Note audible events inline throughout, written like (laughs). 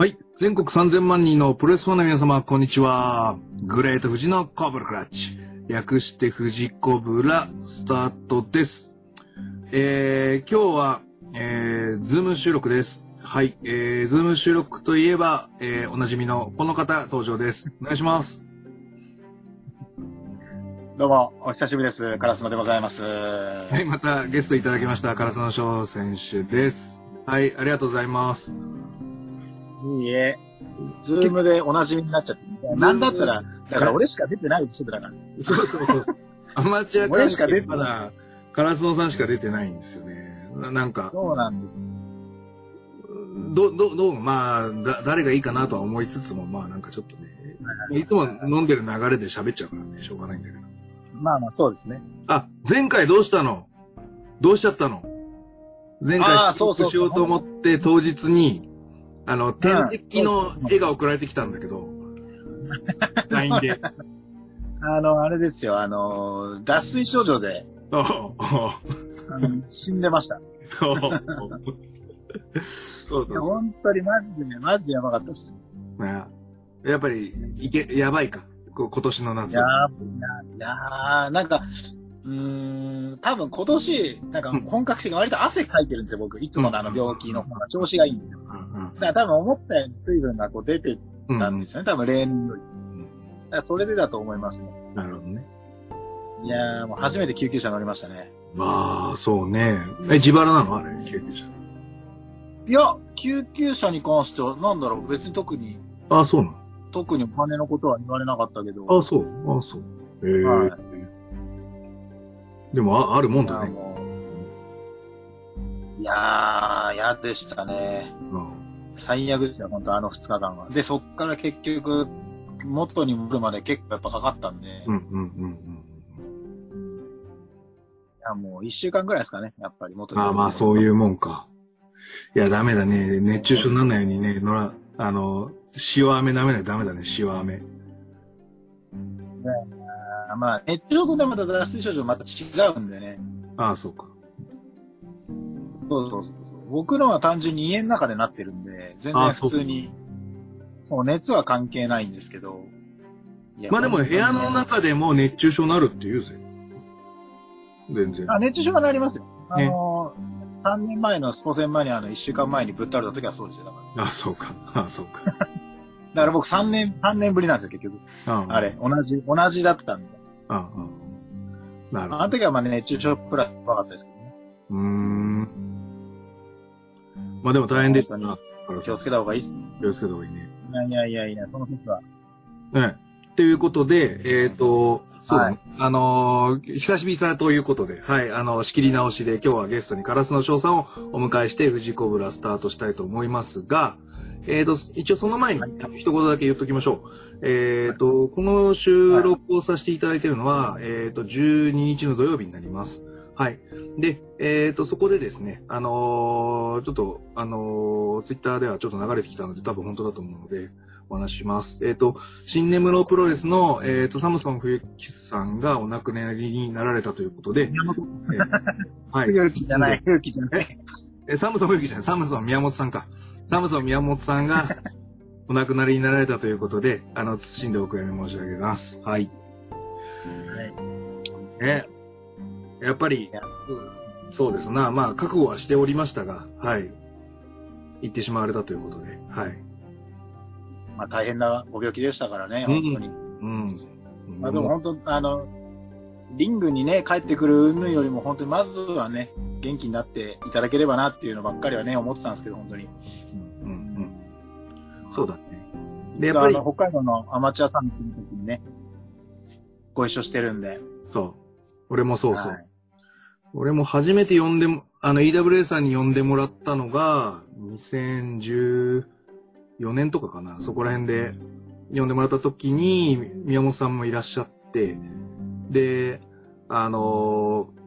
はい。全国3000万人のプロレスファンの皆様、こんにちは。グレート富士のコブラクラッチ。略して富士コブラ、スタートです。えー、今日は、えー、ズーム収録です。はい。えー、ズーム収録といえば、えー、おなじみのこの方登場です。お願いします。どうも、お久しぶりです。カラスノでございます。はい。またゲストいただきました、鴉野ショウ選手です。はい。ありがとうございます。いいえ、ズームでおなじみになっちゃって。なんだったら、だから俺しか出てない人だから。そうそうそう。(laughs) アマチュア俺しか出てまだ、カラスノさんしか出てないんですよね。ななんか、そうなんです。ど、ど、どう、まあ、だ、誰がいいかなとは思いつつも、まあなんかちょっとね、いつも飲んでる流れで喋っちゃうからね、しょうがないんだけど。まあまあ、そうですね。あ、前回どうしたの？どうしちゃったの？前回あーそうそうしようと思って当日に、あの、点滴の絵が送られてきたんだけど、(laughs) LINE で。あの、あれですよ、あの、脱水症状で、死んでました。(laughs) そうそう。本当にマジでね、マジでやばかったです。ねやっぱり、いけ、やばいか。今年の夏。いやー、いやー、なんか、うーん、多分今年、なんか本格的に割と汗かいてるんですよ、僕。いつものあの病気の調子がいいんで。だうんから多分思ったように水分がこう出てうんたんですよね、多分例年より。だからそれでだと思いますね。なるほどね。いやー、もう初めて救急車乗りましたね。まあ、そうね。え、自腹なの？あれ、救急車。いや、救急車に関しては、なんだろう、別に特に、あ、そうな特にお金のことは言われなかったけど。のあ、そう。あ、そう。ええはいでも、あ、あるもんだね。いやー、嫌でしたね。うん最悪ですよ、本当あの2日間は。で、そっから結局、元に戻るまで結構やっぱかかったんで、いうん、うん、うん、やもう1週間ぐらいですかね、やっぱり元うん。にあまあ、そうう。いうもんか。いや、ダメだね。熱中症にならないようにね、のら、あの、塩飴舐めないとダメだね、塩飴。あまあ、熱中症とね、また脱水症状また違うんでね。ああ、そうか。そうそうそうそう。僕のは単純に家の中でなってるんで、全然あ普通に、そう、熱は関係ないんですけど。まあでも、部屋の本中でも熱中症になるって言うぜ。全然。あ、熱中症がなりますよ。あねのー、3年前のスポ戦前にあの、1週間前にぶっ倒れた時はそうですよ、だから。あそうか。あそうか。だから僕3年、3年ぶりなんですよ、結局。ああれ、同じ、同じだったんで。ああなるほあの時はまあね、熱中症プラス分かったですけどね。ど。うーん。まあでも大変でしたな。気をつけた方がいいっすね。気をつけた方がいいね。いやいやいやいや、その時は。ね。ということで、えっ、と、そうだね、はあのー久しぶりさということで、はい、あの、仕切り直しで今日はゲストにカラスの翔さんをお迎えして、富士コブラスタートしたいと思いますが、えっ、と、一応その前に、一言だけ言っときましょう。えっ、と、この収録をさせていただいているのは、えっ、と、12日の土曜日になります。はい。で、えっ、と、そこでですね、あのーちょっと、あのツイッターではちょっと流れてきたので、多分本当だと思うので、お話しします。えっ、と、新根室プロレスの、えっ、と、サムソン冬木さんがお亡くなりになられたということで、えーはい。(laughs) 勇気じゃない、勇気じゃない。え、サムソン冬木じゃない、サムソン宮本さんか。サムソン宮本さんがお亡くなりになられたということで、あの、謹んでお悔やみ申し上げます。はい。ね。やっぱりそうですな。まあ、覚悟はしておりましたが、はい。行ってしまわれたということで、はい。まあ大変なご病気でしたからね、うん本当に。うん。まあでも本当、あの、リングにね、帰ってくる云々よりも本当にまずはね、元気になっていただければなっていうのばっかりはね、思ってたんですけど、本当に。そうだね。でやっぱりあの、北海道のアマチュアサミットの時にね、ご一緒してるんで。そう。俺もそうそう。はい俺も初めて呼んでも、あの EWA さんに呼んでもらったのが、2014年とかかな。そこら辺で呼んでもらった時に、宮本さんもいらっしゃって、で、あのー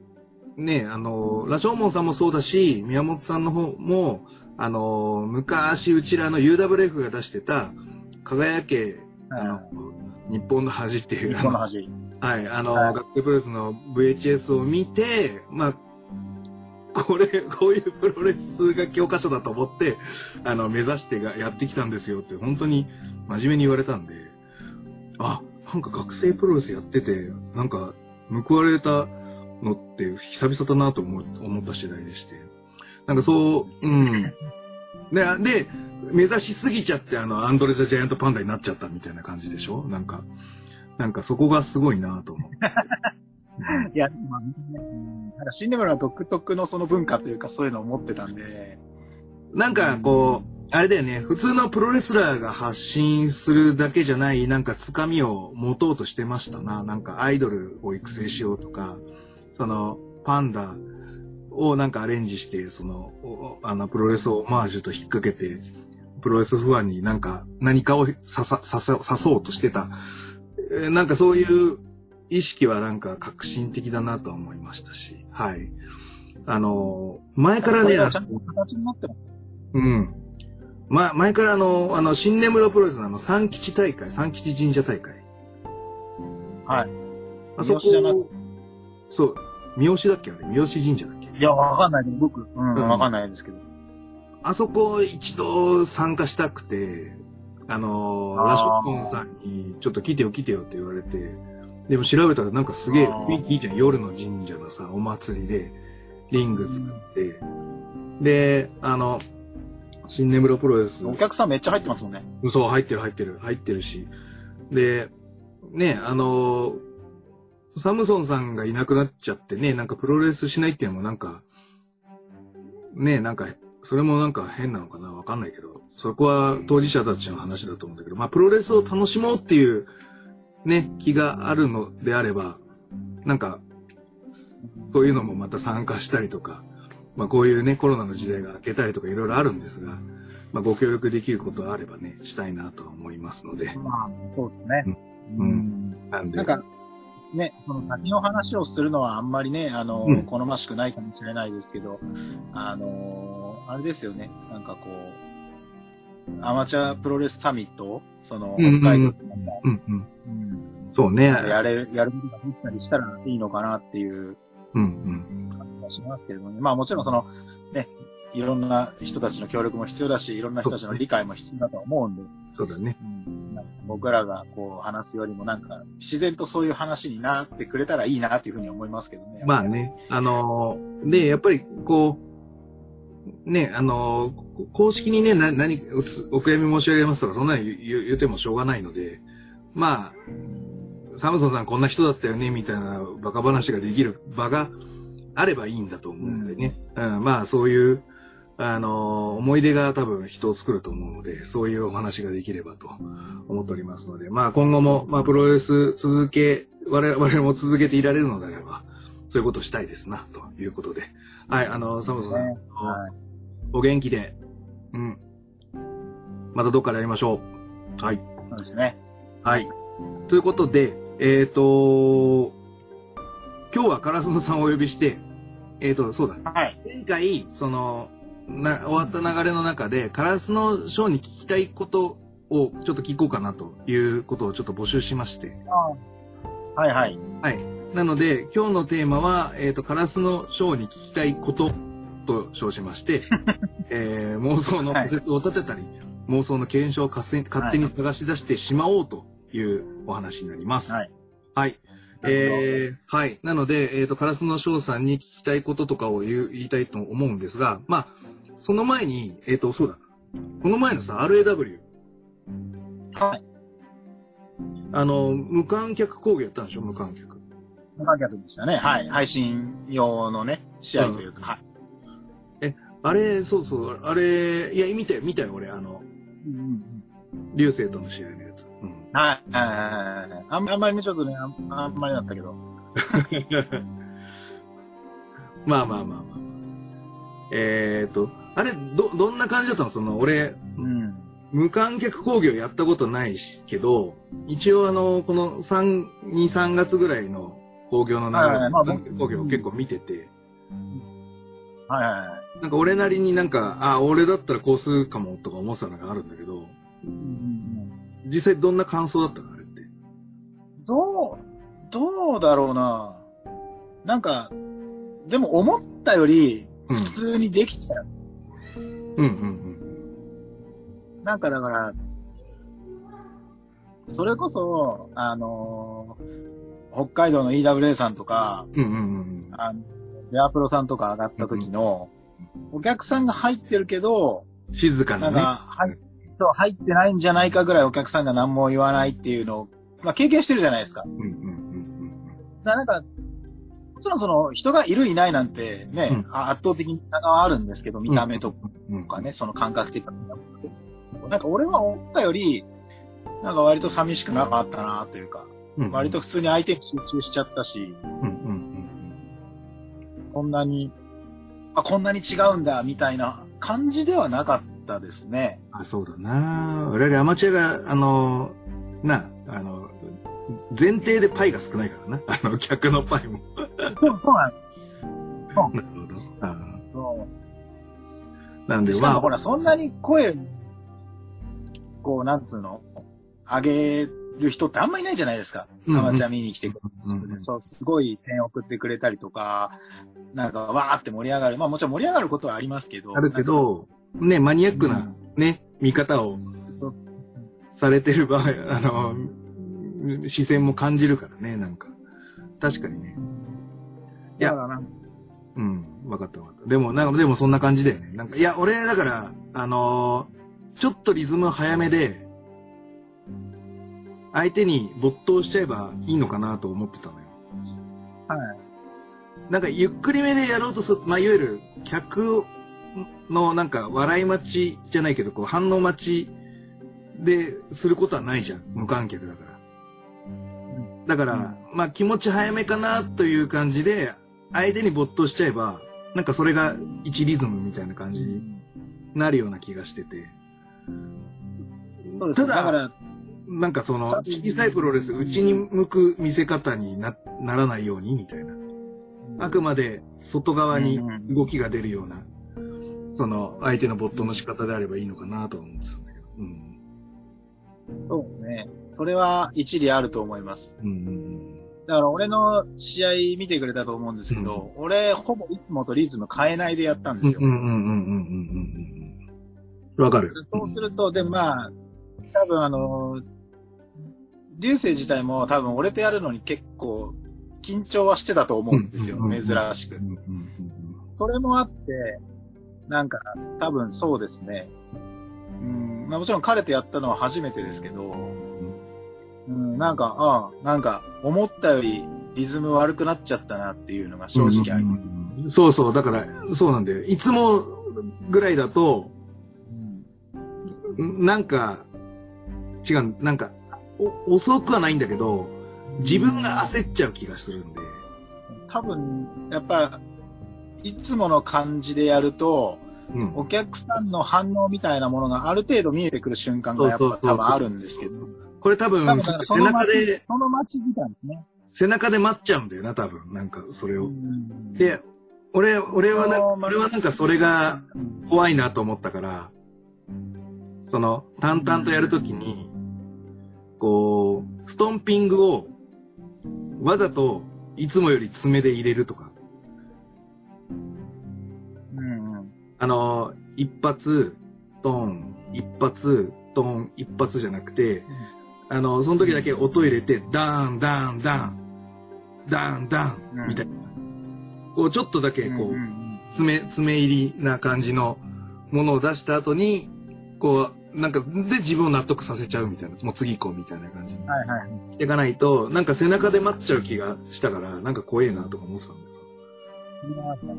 ね、あのーラジオモンさんもそうだし、宮本さんの方も、あのー昔うちらの UWF が出してた、輝け、あの、日本の恥っていう、日本の恥。はい、あの、はい学生プロレスの VHS を見て、まあ、これ、こういうプロレスが教科書だと思って、あの、目指してがやってきたんですよって、本当に真面目に言われたんで、あ、なんか学生プロレスやってて、なんか報われたのって久々だなと思思った次第でして。なんかそう、うん。で、で、目指しすぎちゃって、あの、アンドレ・ザ・ジャイアント・パンダになっちゃったみたいな感じでしょ？なんか、なんかそこがすごいなと思って。(laughs) いや、まあ、うんなんかシンデレラ独特のその文化というかそういうのを持ってたんで、なんかこう、あれだよね、普通のプロレスラーが発信するだけじゃない、なんかつかみを持とうとしてましたな。なんかアイドルを育成しようとか、その、パンダをなんかアレンジして、その、おあの、プロレスをオマージュと引っ掛けて、プロレスファンになんか何かを刺さ、刺さ、刺そうとしてた。えーなんかそういう意識はなんか革新的だなとは思いましたし、はい。あの、前からね。うん。ま、前からあの、あの、新根室プロレスのあの、三吉大会、三吉神社大会。はい。あそこじゃなくそう、三好だっけあれ？三好神社だっけ？いや、わかんない僕、うん、うんわかんないですけど。あそこ一度参加したくて、あの、あーラショッコンさんに、ちょっと来てよ来てよって言われて、でも調べたらなんかすげえあー雰囲気いいじゃん。夜の神社のさ、お祭りで、リング作って、で、あの、新根室プロレス。お客さんめっちゃ入ってますもんね。そう、入ってる入ってる、入ってるし。で、ね、あのサムソンさんがいなくなっちゃってね、なんかプロレスしないっていうのもなんか、ね、なんか、それもなんか変なのかなわかんないけど、そこは当事者たちの話だと思うんだけど、まあプロレスを楽しもうっていう、ね、気があるのであれば、なんか、そういうのもまた参加したりとか、まあこういうね、コロナの時代が明けたりとかいろいろあるんですが、まあご協力できることがあればね、したいなとは思いますので。まあ、そうですね。ううんん。なんで。なんか、ね、その先の話をするのはあんまりね、あの、うん好ましくないかもしれないですけど、あの、あれですよね、なんかこう、アマチュアプロレスサミットその、北海道とかうんうん。うんそうね。やれる、やることができたりしたらいいのかなっていううんうん。感じがしますけれどもね。まあもちろんその、ね、いろんな人たちの協力も必要だし、いろんな人たちの理解も必要だと思うんで、そうだね。うん僕らがこう話すよりもなんか自然とそういう話になってくれたらいいなっていうふうに思いますけどね。まあね。あのーで、やっぱりこう、ね、あのーこ公式にね、な、何、おつお悔やみ申し上げますとか、そんなの言う言ってもしょうがないので、まあ、サムソンさんこんな人だったよね、みたいなバカ話ができる場があればいいんだと思うんでね。うん、まあそういう、あのー思い出が多分人を作ると思うので、そういうお話ができればと思っておりますので、まあ今後も、まあプロレス続け、我々も続けていられるのであれば、そういうことをしたいですな、ということで。はい、あの、サムソンさん、ねはい。お元気で、うん。またどっかで会いましょう。はい。そうですね。はい。ということで、えっ、と今日はカラスノさんをお呼びして、えっ、と、そうだ。はい。前回、その、な、終わった流れの中で、カラスのショーに聞きたいことをちょっと聞こうかなということをちょっと募集しまして。はいはい。はい。なので、今日のテーマは、えっ、と、カラスのショーに聞きたいことと称しまして、(laughs) えー妄想の仮説を立てたり、妄想の検証を勝手に勝手に探し出してしまおうというお話になります。はい。はい。えー、はい。なので、えっ、と、カラスの翔さんに聞きたいこととかを言いたいと思うんですが、まあ、その前に、えっ、と、そうだ。この前のさ、RAW、はい。あの、無観客講義やったんでしょ？無観客。無観客でしたね。はい。配信用のね、試合というか。はい。あれ、そうそう、あれ、いや、見たよ、見たよ、俺、あの、うんうんうん流星との試合のやつ。うん。はい。はいはい。あんあんまりね、ちょっとね、あんあんまりだったけど。(laughs) まあまあまあまあ。えっ、と、あれ、ど、どんな感じだったの？その、俺、うん。無観客講義をやったことないし、けど、一応あの、この3、2、3月ぐらいの興行の流れ、はいはいまあを結構見てて、はいはいはい。なんか俺なりになんか、あ、俺だったらこうするかもとか思ってたのがあるんだけど、うん実際どんな感想だったの？あれって。どう、どうだろうな。なんか、でも思ったより、うん普通にできちゃう。うんうんなんかだから、それこそ、あのー北海道の EWA さんとか、うん。うんうんうんあの、レアプロさんとか上がった時の、お客さんが入ってるけど、うん。静かなんね。なか、はい、そう、入ってないんじゃないかぐらいお客さんが何も言わないっていうのを、まあ経験してるじゃないですか。うんうんうんだからなんか、もちろんその人がいるいないなんてね、うんあ圧倒的に差があるんですけど、見た目とうん。うんかね、その感覚的な。なんか俺は思ったより、なんか割と寂しくなかったなというか、うん。割と普通に相手に集中しちゃったし、うんうんそんなに、あ、こんなに違うんだ、みたいな感じではなかったですね。あ、そうだな我々アマチュアが、あの、な、あの、前提でパイが少ないからな。あの、客のパイも。そう、そうなんですなるほど。あそうなんで、しかもまあ、ほら、そんなに声、こう、なんつうの、上げる人ってあんまいないじゃないですか。うんうんアマチュア見に来てくれるうんうんそう、すごい点送ってくれたりとか、なんか、わーって盛り上がる。まあもちろん盛り上がることはありますけど。あるけど、ね、マニアックな、ね、見方をそうされてる場合、あの、視線も感じるからね、なんか。確かにね。いやうん、わかったわかった。でも、なんか、でもそんな感じだよね。なんか、いや、俺、だから、あのーちょっとリズム早めで、相手に没頭しちゃえばいいのかなと思ってたのよ。はい。なんか、ゆっくりめでやろうとする、まあ、いわゆる、客の、なんか、笑い待ちじゃないけど、こう、反応待ちですることはないじゃん。無観客だから。だから、まあ、気持ち早めかなという感じで、相手に没頭しちゃえば、なんかそれが一リズムみたいな感じになるような気がしてて。ただだから、なんかその、小さいプロレス、内に向く見せ方にな、ならないようにみたいな。あくまで外側に動きが出るような、その、相手の没頭の仕方であればいいのかなとは思ってたんだけど。うん。そうね。それは一理あると思います。うんうんだから俺の試合見てくれたと思うんですけど、俺ほぼいつもとリズム変えないでやったんですよ。うん。うんうんうんうんうんうんうん。わかる。そうすると、で、まあ、多分あの、流星自体も多分俺とやるのに結構緊張はしてたと思うんですよ。うんうんうん珍しくう。んうんそれもあって、なんか多分そうですね。うん、まあもちろん彼とやったのは初めてですけど、うん、なんか、ああ、なんか思ったよりリズム悪くなっちゃったなっていうのが正直あります。うんそうそう、だから、そうなんだよ。いつもぐらいだと、うんんなんか、違う、なんか、お遅くはないんだけど、自分が焦っちゃう気がするんで。多分、やっぱ、いつもの感じでやると、うん。お客さんの反応みたいなものがある程度見えてくる瞬間がやっぱ多分あるんですけど、これ多分多分背中で、その待ち時間ですね。背中で待っちゃうんだよな、多分。なんか、それを。うんで、俺、俺はな、俺はなんかそれがうん怖いなと思ったから、その、淡々とやるときに、こう、ストンピングを、わざと、いつもより爪で入れるとか。うんうんあの、一発、トン、一発、トン、一発じゃなくて、あの、その時だけ音入れて、ダーン、ダーン、ダーン、ダーン、ダーン、みたいな。こう、ちょっとだけ、こう、爪、爪入りな感じのものを出した後に、こう、なんか、で自分を納得させちゃうみたいな、もう次行こうみたいな感じに。はいはい。いかないと、なんか背中で待っちゃう気がしたから、なんか怖えなとか思ってたんですよ。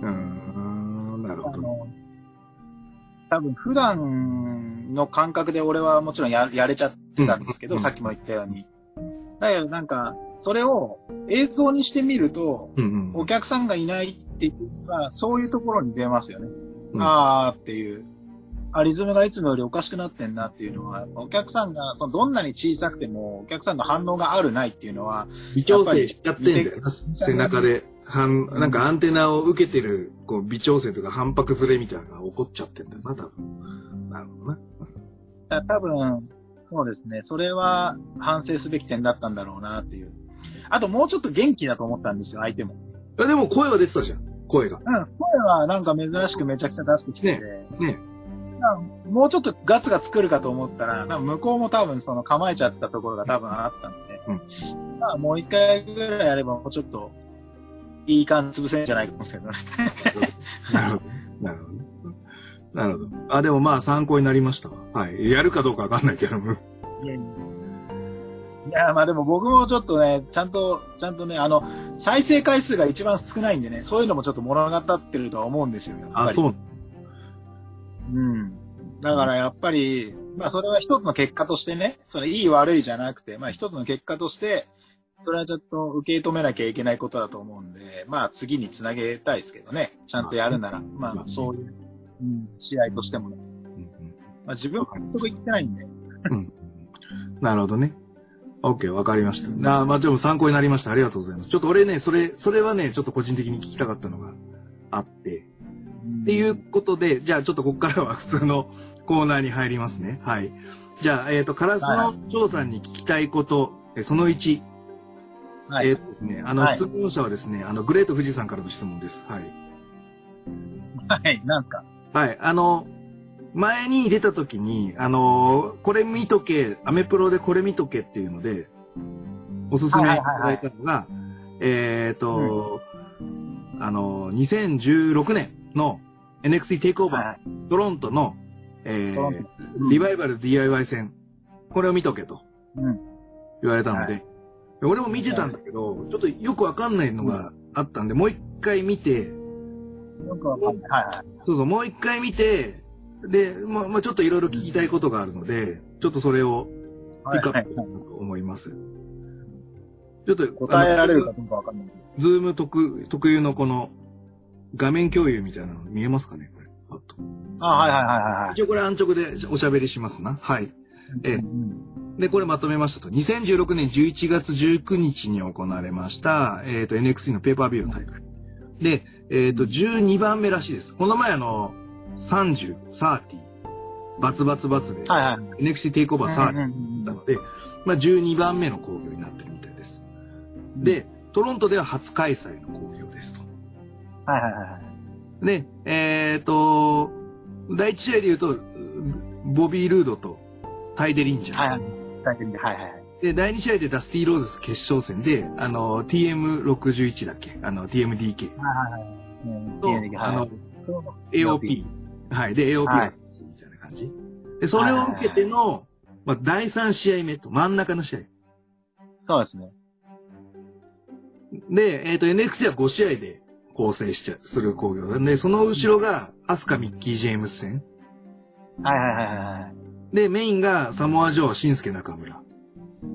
うーん、なるほど。多分普段の感覚で俺はもちろんややれちゃってたんですけど、うんさっきも言ったように。だけどなんか、それを映像にしてみると、うんうん。お客さんがいないっていうのは、そういうところに出ますよね。うんあーっていう。あ、リズムがいつもよりおかしくなってんなっていうのは、お客さんが、そのどんなに小さくても、お客さんの反応があるないっていうのは、微調整しちゃってんだよな、背中で。反、なんかアンテナを受けてる、こう、微調整とか反拍ずれみたいなのが起こっちゃってんだよな、多分。なるほどな。だ多分、そうですね。それは反省すべき点だったんだろうなっていう。あともうちょっと元気だと思ったんですよ、相手も。いやでも声は出てたじゃん。声が。うん、声はなんか珍しくめちゃくちゃ出してきてて、ね。もうちょっとガツガツ来るかと思ったら、多分向こうも多分その構えちゃってたところが多分あったので、うんまあもう一回ぐらいやればもうちょっといい感じ潰せんじゃないかと思うんですけどね。なるほど。なるほどね。なるほど。あ、でもまあ参考になりましたわ。はい。やるかどうかわかんないけども。いやいやいや、まあでも僕もちょっとね、ちゃんと、ちゃんとね、あの、再生回数が一番少ないんでね、そういうのもちょっと物語ってるとは思うんですよ。あ、そう。うん。だからやっぱり、まあそれは一つの結果としてね、それいい悪いじゃなくて、まあ一つの結果として、それはちょっと受け止めなきゃいけないことだと思うんで、まあ次につなげたいですけどね、ちゃんとやるなら、まあそういう、うん、試合としてもね。うんうんまあ自分は納得いってないんで。うん。なるほどね。OK、わかりました。あまあでも参考になりました。ありがとうございます。ちょっと俺ね、それ、それはね、ちょっと個人的に聞きたかったのがあって。っていうことで、じゃあちょっとここからは普通のコーナーに入りますね。はい。じゃあ、えっ、と、カラスの張さんに聞きたいこと、えその1。はい。えっ、とですね、あの、はい質問者はですね、あの、グレート富士さんからの質問です。はい。はい、なんか？はい。あの、前に出た時に、あの、これ見とけ、アメプロでこれ見とけっていうので、おすすめいただいたのが、えっ、と、あの、2016年の NXT テイクオーバー、はい。トロントの、えートリバイバル DIY 戦、これを見とけとうん。言われたので、は俺も見てたんだけど、ちょっとよくわかんないのがあったんで、もう一回見て、なんかわかんない。はいはい。そうそう、もう一回見て、で、まあ、まあ、ちょっといろいろ聞きたいことがあるので、ちょっとそれをピックアップと思います。ちょっと、答えられるかどうかわかんない。ズーム特、特有のこの画面共有みたいなの見えますかね？これ。あと。あ、はいはいはいはいはい。一応これ安直でおしゃべりしますな。はい。ええうんで、これまとめましたと。2016年11月19日に行われました、えっ、と、NXT のペーパービューの大会。で、えっ、と、12番目らしいです。この前あの、30、30、バツバツバツで、はいはい。NXT テイクオーバー30うんうんうんなので、まあ、12番目の興行になってるみたいです。で、トロントでは初開催の興行ですと。はいはいはいはい。で、えっ、と、第一試合で言うと、うボビー・ルードとタイ・デリンジャー。はいはい。はいはいはい。で、第2試合でダスティ・ローズ決勝戦で、あの、TM61 だっけ？あの、TMDK はいはいはい。うんと、はいあの、はい。AOP。はい。で、AOP はいみたいな感じ。で、それを受けての、まあ、第3試合目と、真ん中の試合。そうですね。で、えっ、と、NXT は5試合で構成しちゃ、する工業で、その後ろが、アスカ・ミッキー・ジェームス戦。はいはいはいはい。で、メインがサモア・ジョー、シンスケ・中村。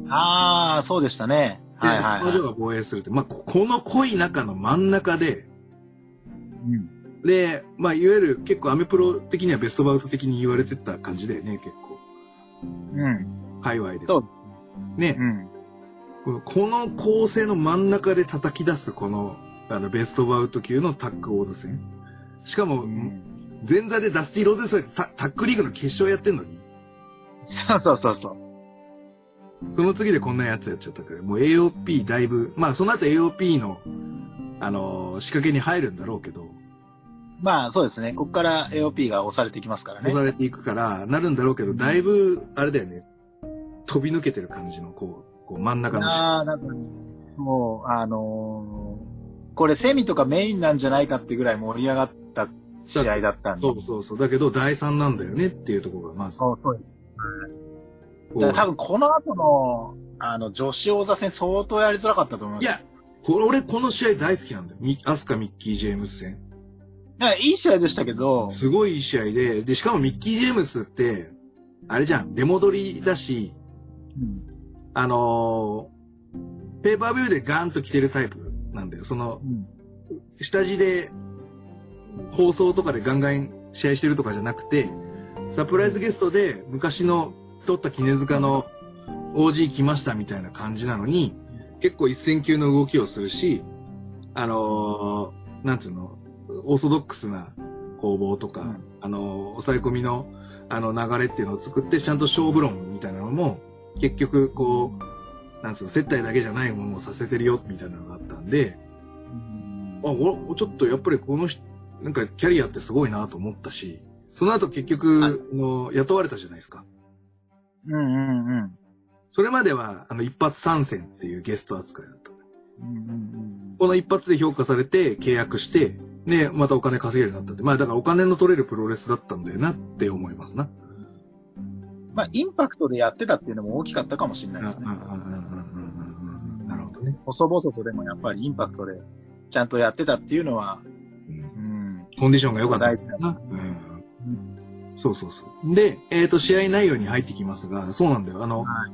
ああ、そうでしたね。で、はいはいはい。サモア・ジョーが防衛するって。まあ、ここの濃い中の真ん中で、うん。で、まあ、いわゆる結構アメプロ的にはベストバウト的に言われてた感じだよね、結構。うん。界隈で。そう。ねう、ん。この構成の真ん中で叩き出すこの、あの、ベストバウト級のタッグ王座戦。しかも、うん前座でダスティ・ローゼスはタタッグリーグの決勝やってんのに、そうそうそうそう。その次でこんなやつやっちゃったから、もう AOP だいぶ、まあその後 AOP の、あのー仕掛けに入るんだろうけど、まあそうですね。ここから AOP が押されていきますからね押。されていくから、なるんだろうけど、だいぶ、あれだよね、飛び抜けてる感じの、こう、こう真ん中のああ、なんか、もう、あのーこれセミとかメインなんじゃないかってぐらい盛り上がった試合だったんで。そうそうそう。だけど、第3なんだよねっていうところが、まず、そうそうです。多分この後の、あの、女子王座戦相当やりづらかったと思います。いや、これ、俺この試合大好きなんだよ。ミアスカ・ミッキー・ジェームス戦。いや、いい試合でしたけど、すごいいい試合で、で、しかもミッキー・ジェームスって、あれじゃん、出戻りだし、うんあのーペーパービューでガーンと来てるタイプなんだよ。その、うん下地で、放送とかでガンガン試合してるとかじゃなくて、サプライズゲストで昔の撮った絹塚の OG 来ましたみたいな感じなのに、結構一戦級の動きをするし、あのーなんつうの、オーソドックスな攻防とか、うんあのー抑え込みの、あの流れっていうのを作って、ちゃんと勝負論みたいなのも、結局こう、なんつうの、接待だけじゃないものをさせてるよ、みたいなのがあったんで、あ、おちょっとやっぱりこの人、なんかキャリアってすごいなと思ったし、その後結局、あの雇われたじゃないですか。うんうんうん。それまでは、あの、一発参戦っていうゲスト扱いだった。うんうんうんこの一発で評価されて契約して、で、またお金稼げるようになったって。まあだからお金の取れるプロレスだったんだよなって思いますな。まあ、インパクトでやってたっていうのも大きかったかもしれないですね。うんうんうんうんうんうんうんなるほどね。細々とでもやっぱりインパクトでちゃんとやってたっていうのは、うんうん。コンディションが良かった大事だな。うん。そうそうそう。で、えっ、と、試合内容に入ってきますが、そうなんだよ。あの、は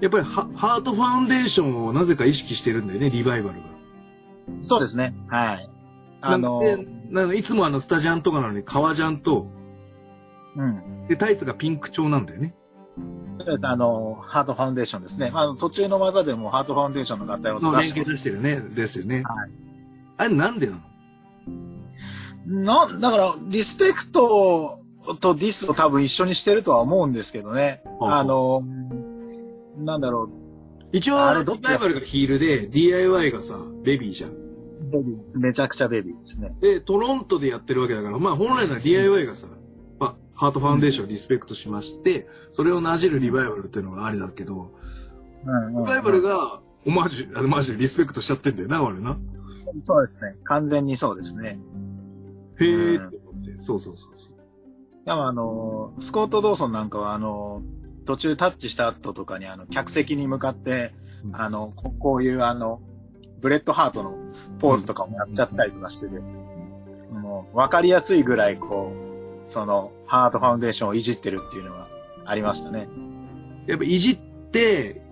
やっぱりハハートファウンデーションをなぜか意識してるんだよね、リバイバルが。そうですね。はい。あの、でなのいつもあの、スタジャンとかなのに、革ジャンと、うん。で、タイツがピンク調なんだよね。そうです。あの、ハートファウンデーションですね。まあ途中の技でもハートファウンデーションの合体を出してしてるね。ですよね。はいあれなんでなの？な、だから、リスペクトとディスを多分一緒にしてるとは思うんですけどね。はああの、なんだろ一応、リあれどっちだ？バイバルがヒールで、DIY がさ、ベビーじゃん。う、ベビーめちゃくちゃベビーですね。で、トロントでやってるわけだから、まあ本来なら DIY がさ、まあ、ハートファウンデーションをリスペクトしまして、それをなじるリバイバルっていうのがありだけど、リバイバルが、オマージュ、あのマジでリスペクトしちゃってんだよな、俺な。そうですね。完全にそうですね。へーって思って。そうそうそうそう。でもあの、スコット・ドーソンなんかはあの、途中タッチした後とかにあの、客席に向かって、うんあの、ここういうあの、ブレット・ハートのポーズとかもやっちゃったりとかしてて、もう、わかりやすいぐらいこう、その、ハートファウンデーションをいじってるっていうのはありましたね。やっぱいじって、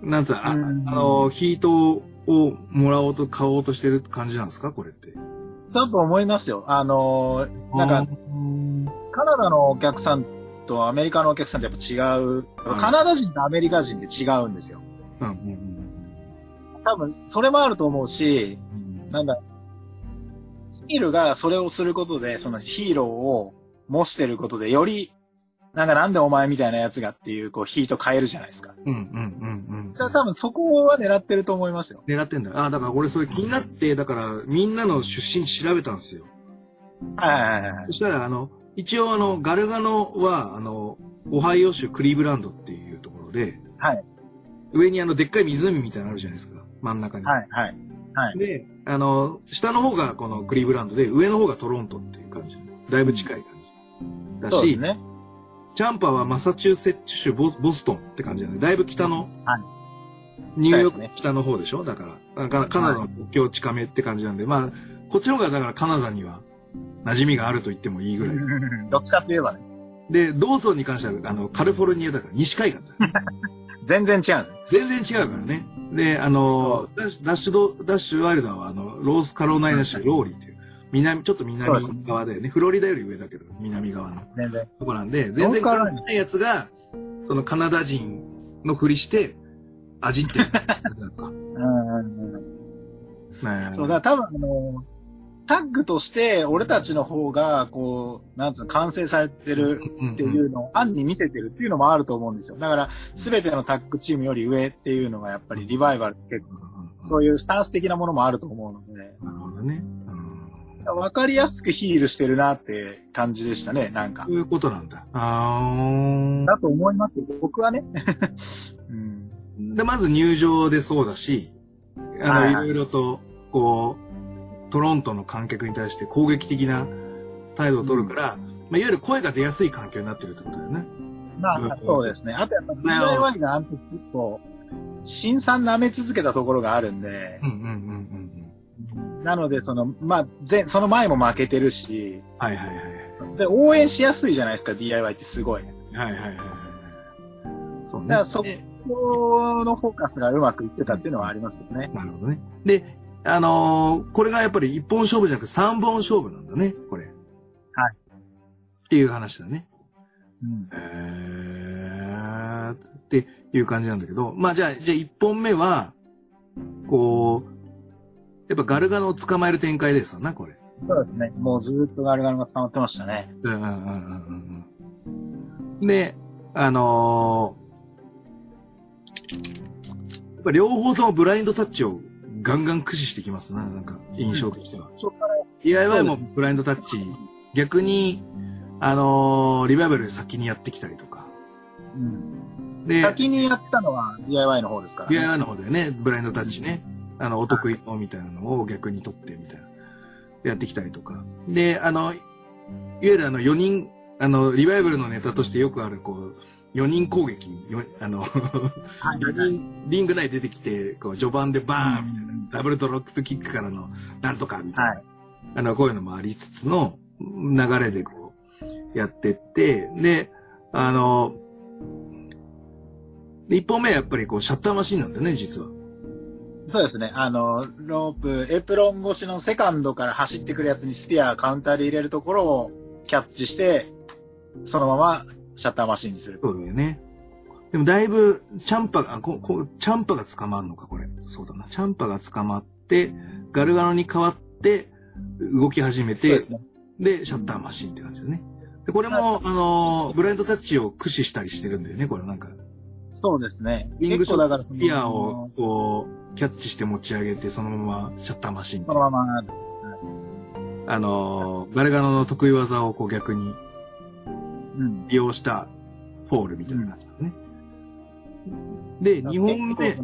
なんつうの、あの、ヒートをもらおうと買おうとしてる感じなんですか？これって。だと思いますよ。あの、なんか、カナダのお客さんとアメリカのお客さんってやっぱ違う。うんカナダ人とアメリカ人って違うんですよ。うんうん多分、それもあると思うし、うんなんだ、ヒールがそれをすることで、そのヒーローを模してることで、より、なんかなんでお前みたいなやつがっていう、こう、ヒート変えるじゃないですか。うんうんうんうん。だから多分そこは狙ってると思いますよ。狙ってんだ。あ、だから俺それ気になって、だからみんなの出身地調べたんですよ。はいはいはいはいそ。したら、あの、一応あの、ガルガノは、あの、オハイオ州クリーブランドっていうところで、はい。上にあの、でっかい湖みたいなのあるじゃないですか。真ん中に。はいはい。はい。で、あの、下の方がこのクリーブランドで、上の方がトロントっていう感じ。だいぶ近い感じ。だし、そうですね。チャンパはマサチューセッツ州ボボストンって感じだね。だいぶ北の、はいニューヨーク北の方でしょ？だから、カカナダの国境近めって感じなんで、まあ、こっちの方がだからカナダには馴染みがあると言ってもいいぐらい。(laughs) どっちかって言えばね。で、ドーソンに関しては、あの、カリフォルニアだから西海岸だ。(laughs) 全然違う。全然違うからね。で、あの、ダッシュ、ダッシュド、ダッシュワイルダーは、あの、ロースカロライナ州ローリーっていう、南、ちょっと南側だよね。フロリダより上だけど、南側の全然。とこなんで、全然関係ないやつが、そのカナダ人のふりして、味って (laughs) うんそう、だ多分あの、タッグとして俺たちの方が、こう、なんつうの、完成されてるっていうのを案に見せてるっていうのもあると思うんですよ。だから、すべてのタッグチームより上っていうのがやっぱりリバイバルって結構、そういうスタンス的なものもあると思うので、なるほどね。うんわかりやすくヒールしてるなって感じでしたね、なんかそ。ういうことなんだ。あーだと思いますよ僕はね。(laughs) うん。で、まず入場でそうだし、あの、はいいろいろと、こう、トロントの観客に対して攻撃的な態度を取るから、まあ、いわゆる声が出やすい環境になってるってことだよね。まあうん、そうですね。あとやっぱ DIY があの時結構、新産舐め続けたところがあるんでう、んうんうんうんうん。なので、その、まあ、前、その前も負けてるし、はいはいはいはい。で、応援しやすいじゃないですか、DIY ってすごいはいはいはい。そうね。だからそこのフォーカスがうまくいってたっていうのはありますよね。なるほどね。で、あのーこれがやっぱり一本勝負じゃなくて三本勝負なんだね、これ。はい。っていう話だね。うん。へーっていう感じなんだけど、まあじゃあ、じゃあ一本目は、こう、やっぱガルガノを捕まえる展開ですよな、これ。そうですね。もうずーっとガルガルが捕まってましたね。うんうんうんうんうん。で、あのーやっぱ両方ともブラインドタッチをガンガン駆使してきますな、なんか、印象としては。DIY もブラインドタッチ、逆に、あのーリバイバル先にやってきたりとか。うんで、先にやったのは DIY の方ですからね。DIY の方だよね、ブラインドタッチね。あの、お得意のみたいなのを逆に取ってみたいな。やってきたりとか。で、あの、いわゆるあの、4人、あの、リバイバルのネタとしてよくある、こう、4人攻撃あの、はい4人、リング内出てきて、こう、序盤でバーンみたいな、ダブルドロップキックからの、なんとかみたいな。はいあの、こういうのもありつつの流れでこう、やってって、で、あの、一本目はやっぱりこう、シャッターマシンなんだよね、実は。そうですね。あの、ロープ、エプロン越しのセカンドから走ってくるやつにスピアカウンターで入れるところをキャッチして、そのままシャッターマシンにする。そうだよね。でもだいぶ、チャンパが、あここチャンパが捕まるのか、これ。そうだな。チャンパが捕まって、ガルガノに変わって、動き始めて、ですね。で、シャッターマシンって感じだね。で、これも、あの、ブラインドタッチを駆使したりしてるんだよね、これなんか。そうですね。リング結構だからその、ピアを、こう、キャッチして持ち上げて、そのままシャッターマシン。そのまま、あの、ガルガノの得意技をこう逆にうん。利用したフォールみたいな感じだね。で、2本目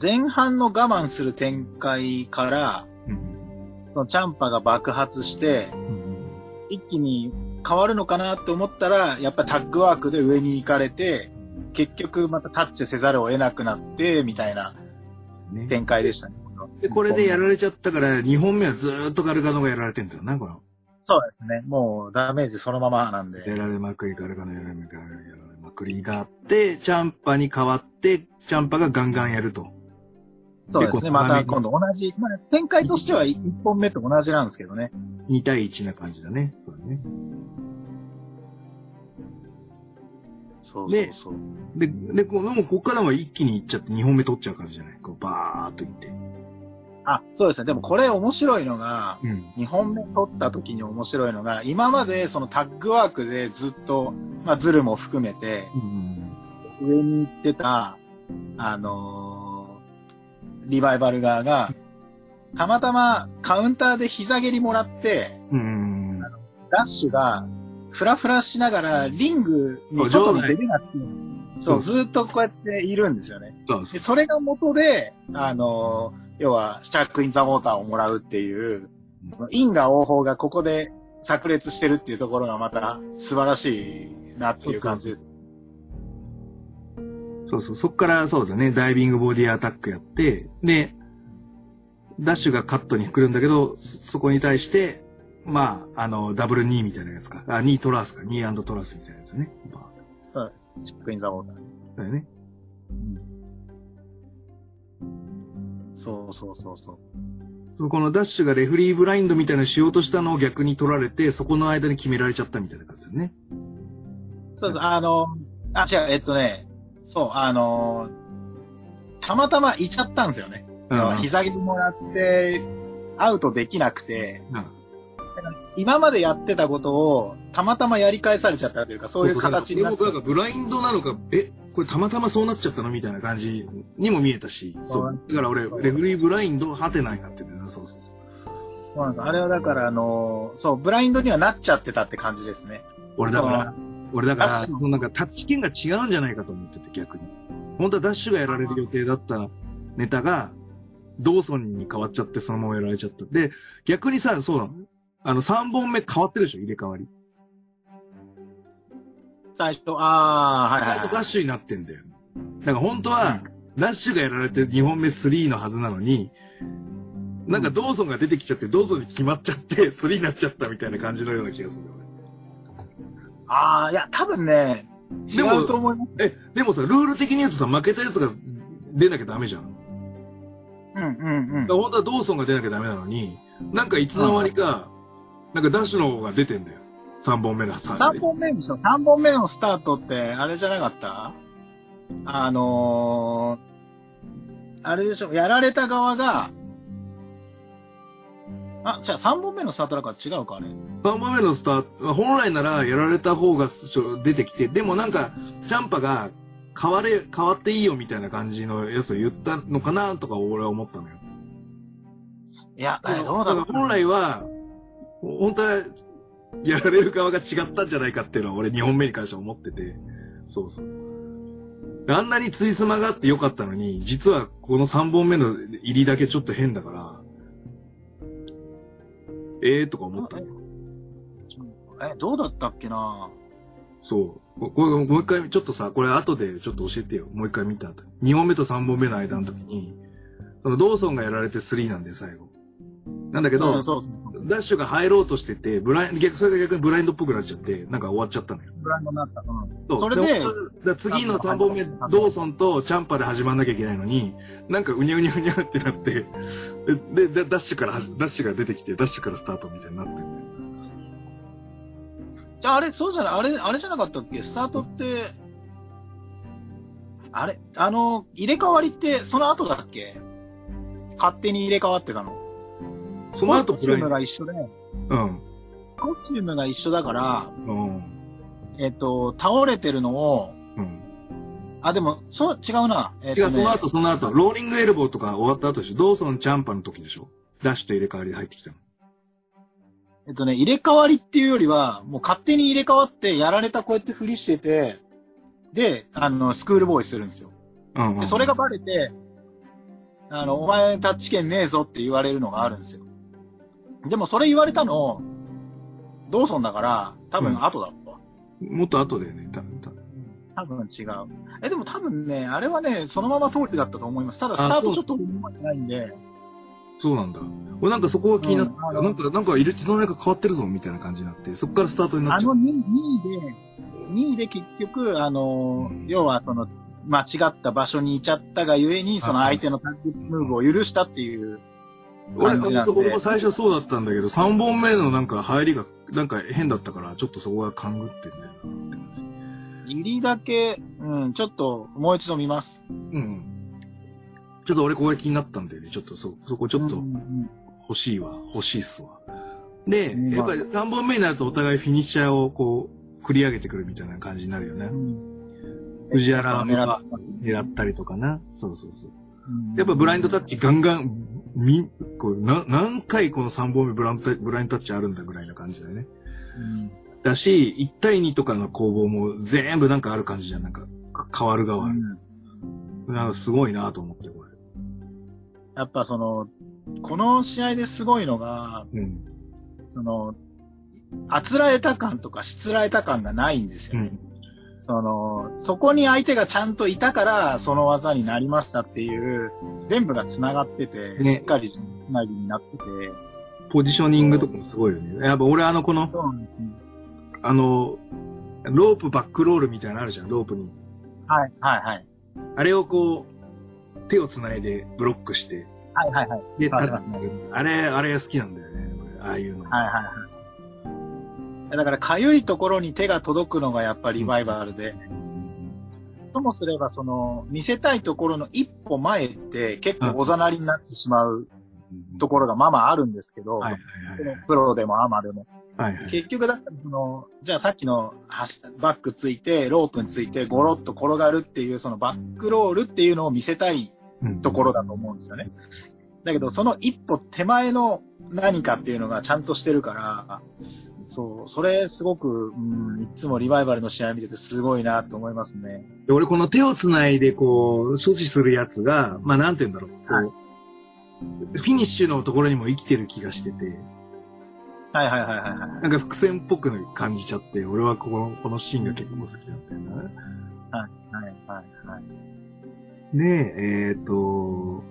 前半の我慢する展開から、のチャンパが爆発して、一気に変わるのかなって思ったら、やっぱりタッグワークで上に行かれて、結局またタッチせざるを得なくなって、みたいなね展開でしたね。で、これでやられちゃったから、2本目はずーっとガルガノがやられてんだよな、この。そうですね。もうダメージそのままなんで。やられまくり、ガルガノやられまくり、やられまくりがあって、チャンパに変わって、チャンパがガンガンやると。そうですね。また今度同じ、まあ、展開としては一本目と同じなんですけどね。2対1な感じだね。そうだね。そうそうそう。で、で、こうでもこっからは一気にいっちゃって2本目取っちゃう感じじゃない？こう、バーっといって。あ、そうですね。でもこれ面白いのが、うん。2本目取った時に面白いのが、今までそのタッグワークでずっと、まあズルも含めて、うん。上に行ってた、あのーリバイバル側が、たまたまカウンターで膝蹴りもらって、うん。ダッシュが、フラフラしながら、リングに外に出れなくて、そう、ずっとこうやっているんですよね。そうそで、それが元で、あのー要は、シャークインザウォーターをもらうっていう、その因果応報がここで炸裂してるっていうところがまた素晴らしいなっていう感じです。う。そうそう。そっから、そうだね。ダイビングボディアタックやって、で、ダッシュがカットに来るんだけど、そそこに対して、まあ、あの、ダブル2みたいなやつか。あ、2トラースか。2トラースみたいなやつね。まあシャークインザウォーター。だよね。そうそうそうそう。そこのダッシュがレフリーブラインドみたいなのしようとしたのを逆に取られて、そこの間に決められちゃったみたいな感じだよね。そうそう、あの、あ、違う、えっとね、そう、あの、たまたまいちゃったんですよね。うん。膝蹴りもらって、アウトできなくて、うん。今までやってたことをたまたまやり返されちゃったというか、そういう形になってブラインドなのか、え、これたまたまそうなっちゃったのみたいな感じにも見えたし、そう。だから俺、レフリーブラインドハテナになってるな、そうそうそう。そうなんですあれはだから、あの、そう、ブラインドにはなっちゃってたって感じですね。俺だから、俺だから、そのなんかタッチ権が違うんじゃないかと思ってて、逆に。本当はダッシュがやられる予定だったネタが、ドーソンに変わっちゃってそのままやられちゃった。で、逆にさ、そうなのあの、3本目変わってるでしょ入れ替わり。最初、ああ、はいはい、はい。ダッシュになってんだよ。だから本当は、ダッシュがやられて2本目3のはずなのに、なんかドーソンが出てきちゃって、ドーソンに決まっちゃって、(laughs) 3になっちゃったみたいな感じのような気がする。ああ、いや、多分ね、違でもうと思います。え、でもさ、ルール的に言うとさ、負けたやつが出なきゃダメじゃん。うんうんうんだ本当はドーソンが出なきゃダメなのに、なんかいつの間にか、なんかダッシュの方が出てんだよ。3本目のさ。3本目でしょ ?3 本目のスタートって、あれじゃなかった？あのー、あれでしょやられた側が、あ、じゃあ3本目のスタートだから違うか、あれ。3本目のスタート、本来ならやられた方が出てきて、でもなんか、チャンパが変われ、変わっていいよみたいな感じのやつを言ったのかなとか俺は思ったのよ。いや、えどうだろう。本来は、本当は、やられる側が違ったんじゃないかっていうのは俺2本目に関しては思ってて、そうそう。あんなについすまがあってよかったのに、実はこの3本目の入りだけちょっと変だから、ええー、とか思ったの。え、どうだったっけな？そう。ここれもう一回、ちょっとさ、これ後でちょっと教えてよ。もう一回見た後。2本目と3本目の間の時に、そのドーソンがやられて3なんで最後。なんだけど、うんそうそう。ダッシュが入ろうとしてて、ブライン、逆、それが逆にブラインドっぽくなっちゃって、なんか終わっちゃったのよ。ブランドになった。うんそれでだから次の3本目、ドーソンとチャンパで始まんなきゃいけないのに、なんかうにゃうにゃうにゃってなって、で、でダッシュからは、ダッシュが出てきて、ダッシュからスタートみたいになってんだよ。じゃああれ、そうじゃない、あれ、あれじゃなかったっけ？スタートって、あれ、あの、入れ替わりってその後だっけ？勝手に入れ替わってたの。その後コスチュームが一緒で、うん。コスチュームが一緒だから、うん。えっと、倒れてるのを、うん。あ、でも、そう、違うな。えっ違う、とねその後、その後、ローリングエルボーとか終わった後でしょ？ドーソン、チャンパの時でしょ？ダッシュと入れ替わりで入ってきたの。えっとね、入れ替わりっていうよりは、もう勝手に入れ替わって、やられたこうやってふりしてて、で、あの、スクールボーイするんですよ。うん、うん。で、それがバレて、あの、お前タッチ権ねえぞって言われるのがあるんですよ。でもそれ言われたの、ドーソンだから、多分後だったわ。もっと後だよね、多分。多分違う。え、でも多分ね、あれはね、そのまま通りだったと思います。ただスタートちょっと覚えてないんで、そうなんだ。俺なんかそこが気になって、うんなんか、なんか入れ、その中変わってるぞ、みたいな感じになって、そこからスタートになっちゃう。あの 2, 位で、2位で結局、あの、うん要はその、間違った場所にいちゃったがゆえに、その相手のタッグムーブを許したっていう俺、も最初そうだったんだけど、3本目のなんか入りが、なんか変だったから、ちょっとそこが勘ぐってんだよなって感じ。入りだけ、うん、ちょっともう一度見ます。うん。ちょっと俺ここで気になったんでね、ちょっとそ、そこちょっと欲しいわ、欲しいっすわ。で、うんやっぱり3本目になるとお互いフィニッシャーをこう、振り上げてくるみたいな感じになるよねう。ん藤原が狙ったりとかな。そうそうそう。うんやっぱブラインドタッチガンガン、み、こう、な、何回この3本目ブラインブラインドタッチあるんだぐらいな感じだよね。うんだし、1対2とかの攻防も全部なんかある感じじゃん。なんか、か変わる側。なんかすごいなと思って、これ。やっぱその、この試合ですごいのが、うん。その、あつらえた感とかしつらえた感がないんですよね。うん。その、そこに相手がちゃんといたから、その技になりましたっていう、全部が繋がってて、ねしっかりつなぎになってて、ポジショニングとかもすごいよね。やっぱ俺あの、この、ね。あの、ロープバックロールみたいなのあるじゃん、ロープに。はい、はい、はい。あれをこう、手を繋いでブロックして、はい、はい、はい。で、あれ、あれが好きなんだよね、俺ああいうの。はい、はい、はい。だから、かゆいところに手が届くのがやっぱりリバイバルで、ともすれば、その、見せたいところの一歩前って結構おざなりになってしまうところがまあまああるんですけど、プロでもアマでも。はい。はいはい。結局だったらその、じゃあさっきの走バックついて、ロープについてゴロッと転がるっていう、そのバックロールっていうのを見せたいうんところだと思うんですよね。だけど、その一歩手前の何かっていうのがちゃんとしてるから、そう、それすごく、うん、いつもリバイバルの試合見ててすごいなと思いますね。で俺この手を繋いでこう、阻止するやつが、まあなんて言うんだろう。こうはいフィニッシュのところにも生きてる気がしてて、はいはいはいはいはい。なんか伏線っぽく感じちゃって、俺はここの、このシーンが結構好きなんだよな。はいはいはい。で、えっ、と、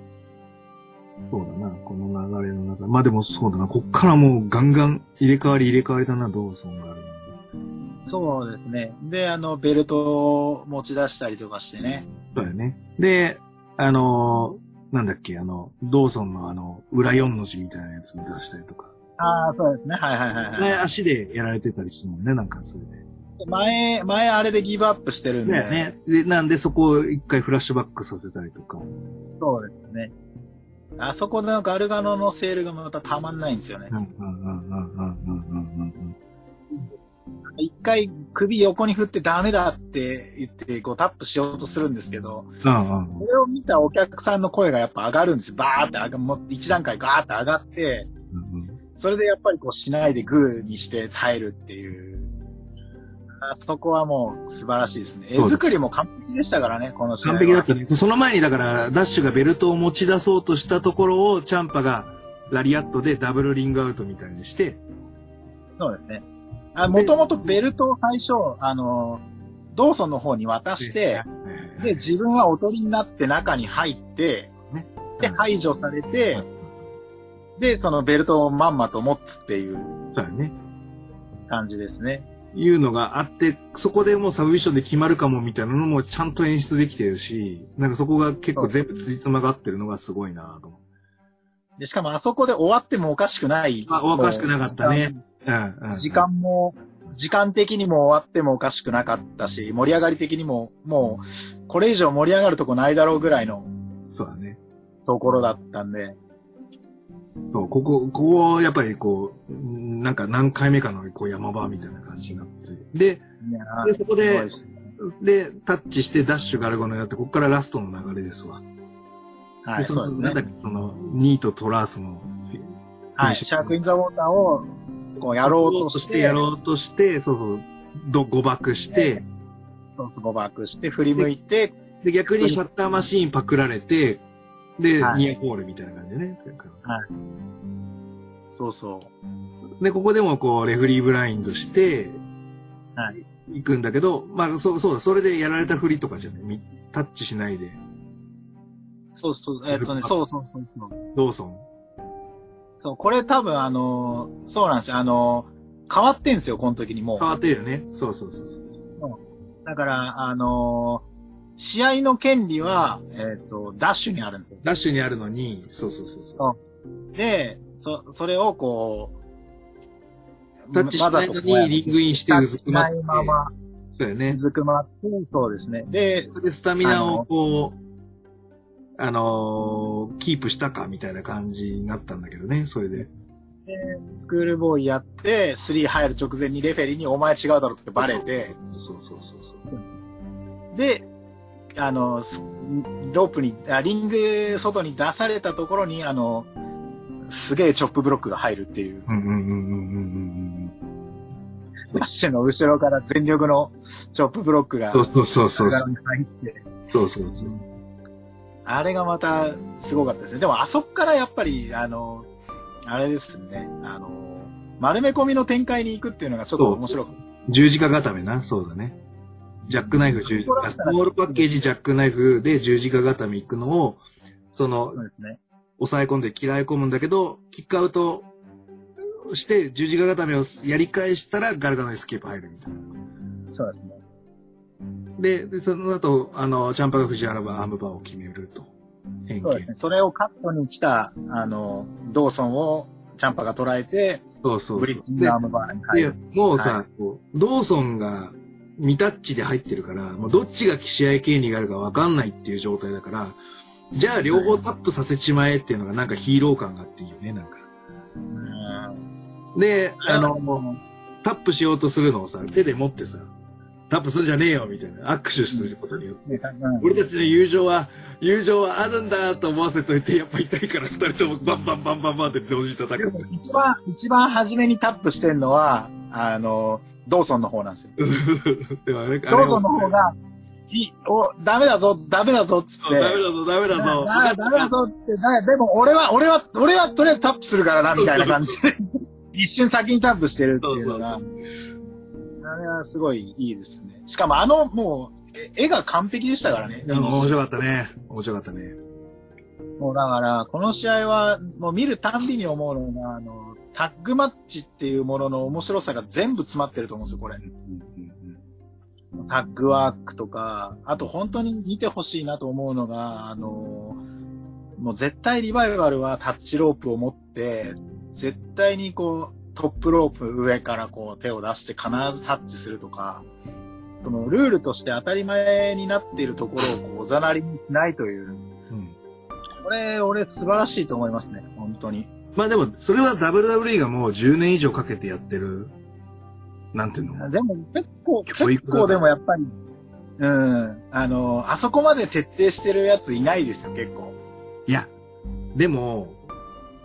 そうだな、この流れの中。まあでもそうだな、こっからもうガンガン入れ替わり入れ替わりだな、ドーソンがある。そうですね。で、あの、ベルトを持ち出したりとかしてね。そうだよね。で、あのーなんだっけ、あの、ドーソンのあの、裏4の字みたいなやつも出したりとか。ああ、そうですね。はいはいはい、前はい。足でやられてたりするもんね、なんかそれで。前、前あれでギブアップしてるんで。ねね。で、なんでそこを一回フラッシュバックさせたりとか。そうですね。あそこのガルガノのセールがまたたまんないんですよね一回首横に振ってダメだって言って、こうタップしようとするんですけど、それを見たお客さんの声がやっぱ上がるんですよ。バーって上が、もう一段階ガーって上がって、うんそれでやっぱりこうしないでグーにして耐えるっていう。あそこはもう素晴らしいですね。絵作りも完璧でしたからね、この試合は。完璧だったね。その前にだから、ダッシュがベルトを持ち出そうとしたところを、チャンパがラリアットでダブルリングアウトみたいにして、そうですね。あ、もともとベルトを最初、あの、ドーソンの方に渡して、で、自分はおとりになって中に入って、ねで、排除されて、で、そのベルトをまんまと持つっていうそうだね。感じですね。いうのがあって、そこでもうサブミッションで決まるかもみたいなのもちゃんと演出できてるし、なんかそこが結構全部ついつまがってるのがすごいなと思で、しかもあそこで終わってもおかしくない。あおかしくなかったねう。うん、うん。時間も、時間的にも終わってもおかしくなかったし、盛り上がり的にも、もう、これ以上盛り上がるとこないだろうぐらいのそうだね。ところだったんで、そう、ここ、ここ、やっぱりこう、うんなんか何回目かのこう山場みたいな感じになって。で、いやでそこで、ねで、タッチしてダッシュガルゴになって、ここからラストの流れですわ。はい、そのそうですね。その、ニートトラースの、はい、シャークインザウォーターを、こうやろうとして、やろうとして、そうそう、ど誤爆して、そうそう誤爆して、振り向いて、で、逆にシャッターマシーンパクられて、で、はいニアホールみたいな感じでね。そうそう。で、ここでもこう、レフリーブラインドして、はい。行くんだけど、まあ、そう、そうだ、それでやられたふりとかじゃない。みタッチしないで、そうそう、えっとね、そうそうそうそう。ローソン。そう、これ多分あのーそうなんですよ。あのー変わってんすよ、この時にもう。変わってるよね。そうそうそうそう。だから、あのー試合の権利は、えっ、と、ダッシュにあるんですよ。ダッシュにあるのに、そうそうそうそう。で、そ、それをこう、タッチしないのにリングインしてタうずくまって。いまま、そうだよねう。ずくまって、そうですね。で、で、スタミナをこう、あのーキープしたかみたいな感じになったんだけどね、それで。スクールボーイやって、3入る直前にレフェリーにお前違うだろってバレて、そうそうそうそう。で、あの、すロープに、あリング外に出されたところに、あの、すげえチョップブロックが入るっていう、うんうんうんうんうんうんダッシュの後ろから全力のチョップブロックがそうそうそうそう。体に入って、そうそうそう。あれがまたすごかったですね。でもあそこからやっぱり、あの、あれですね、あの、丸め込みの展開に行くっていうのがちょっと面白かった。十字架固めな、そうだね。ジャックナイフ十字架、スモールパッケージジャックナイフで十字架固め行くのを、そのそ、ね。抑え込んで丸め込むんだけど、キックアウトして十字架固めをやり返したらガルガノエスケープ入るみたいな。そうですね。で、でその後、あの、チャンパが藤原アームバーを決めると。そうですね。それをカットに来た、あの、ドーソンをチャンパが捉えて、そうそうそう。ブリッジングアームバーに入でる。もうさ、はこうドーソンが未タッチで入ってるから、もうどっちが試合権利があるか分かんないっていう状態だから、じゃあ両方タップさせちまえっていうのがなんかヒーロー感があっていいよね、なんか。うんで、あの、もタップしようとするのをさ、手で持ってさ、タップするんじゃねえよみたいな握手することによって、う、俺たちの友情は、友情はあるんだと思わせといて、やっぱ痛いから二人ともバンバンバンバンバンって同時に叩く。一番、一番初めにタップしてんのは、あの、ドーソンの方なんですよ。(laughs) でもあれ、ドーソンの方が、いお、ダメだぞ、ダメだぞ、っつって。ダメだぞ、ダメだぞ。だダメだぞって、だでも俺は、俺は、俺はとりあえずタップするからな、みたいな感じで。一瞬先にタップしてるっていうのが、あれはすごいいいですね。しかもあの、もう、え絵が完璧でしたからね。うん面白かったね。面白かったね。もうだから、この試合は、もう見るたんびに思うのが、あの、タッグマッチっていうものの面白さが全部詰まってると思うんですよ、これ。タッグワークとか、あと本当に見てほしいなと思うのが、あの、もう絶対リバイバルはタッチロープを持って、絶対にこう、トップロープ上からこう手を出して必ずタッチするとか、そのルールとして当たり前になっているところをこうおざなりにしないという、うん。これ、俺素晴らしいと思いますね、本当に。まあでも、それは WWE がもう10年以上かけてやってるなんていうの？でも結構、結構でもやっぱり、うん、あの、あそこまで徹底してるやついないですよ、結構。いや、でも、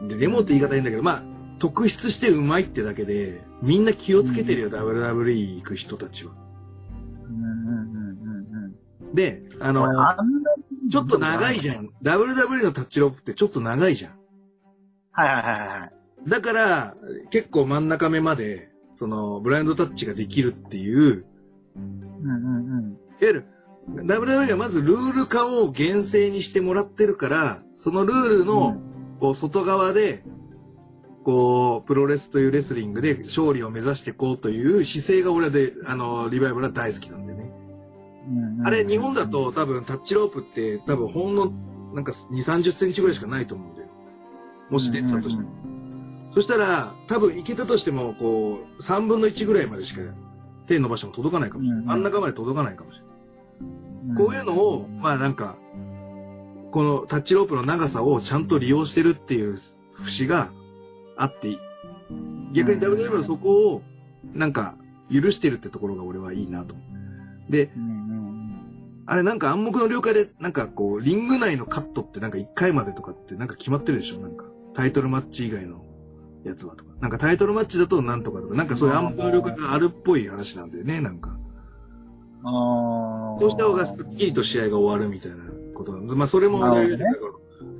ででもって言い方いいんだけど、まあ、特筆してうまいってだけで、みんな気をつけてるよ、WWE 行く人たちは。うんうんうんうんうん。で、ああの、ちょっと長いじゃん。WWE のタッチロープってちょっと長いじゃん。はいはいはいはい。だから、結構真ん中目まで、その、ブラインドタッチができるっていう、うんうんうん。いわゆる、WWE がまずルール化を厳正にしてもらってるから、そのルールの、こう、外側で、こう、プロレスというレスリングで勝利を目指していこうという姿勢が俺はで、あの、リバイバルは大好きなんでね。あれ、日本だと多分タッチロープって多分ほんの、なんか2、30センチぐらいしかないと思うんだよ。もし出てたとしても。そしたら、多分いけたとしても、こう、3分の1ぐらいまでしか手伸ばしても届かないかもしれない。うん真ん中まで届かないかもしれない。こういうのを、まあなんか、このタッチロープの長さをちゃんと利用してるっていう節があって、逆に WWE のそこを、なんか、許してるってところが俺はいいなと。で、あれなんか暗黙の了解で、なんかこう、リング内のカットってなんか1回までとかってなんか決まってるでしょなんか、タイトルマッチ以外のやつはとか。なんかタイトルマッチだとなんとかとか、なんかそういう暗黙の了解があるっぽい話なんだよね、なんか。あーそうした方がすっきりと試合が終わるみたいなことなんでまあそれも、ね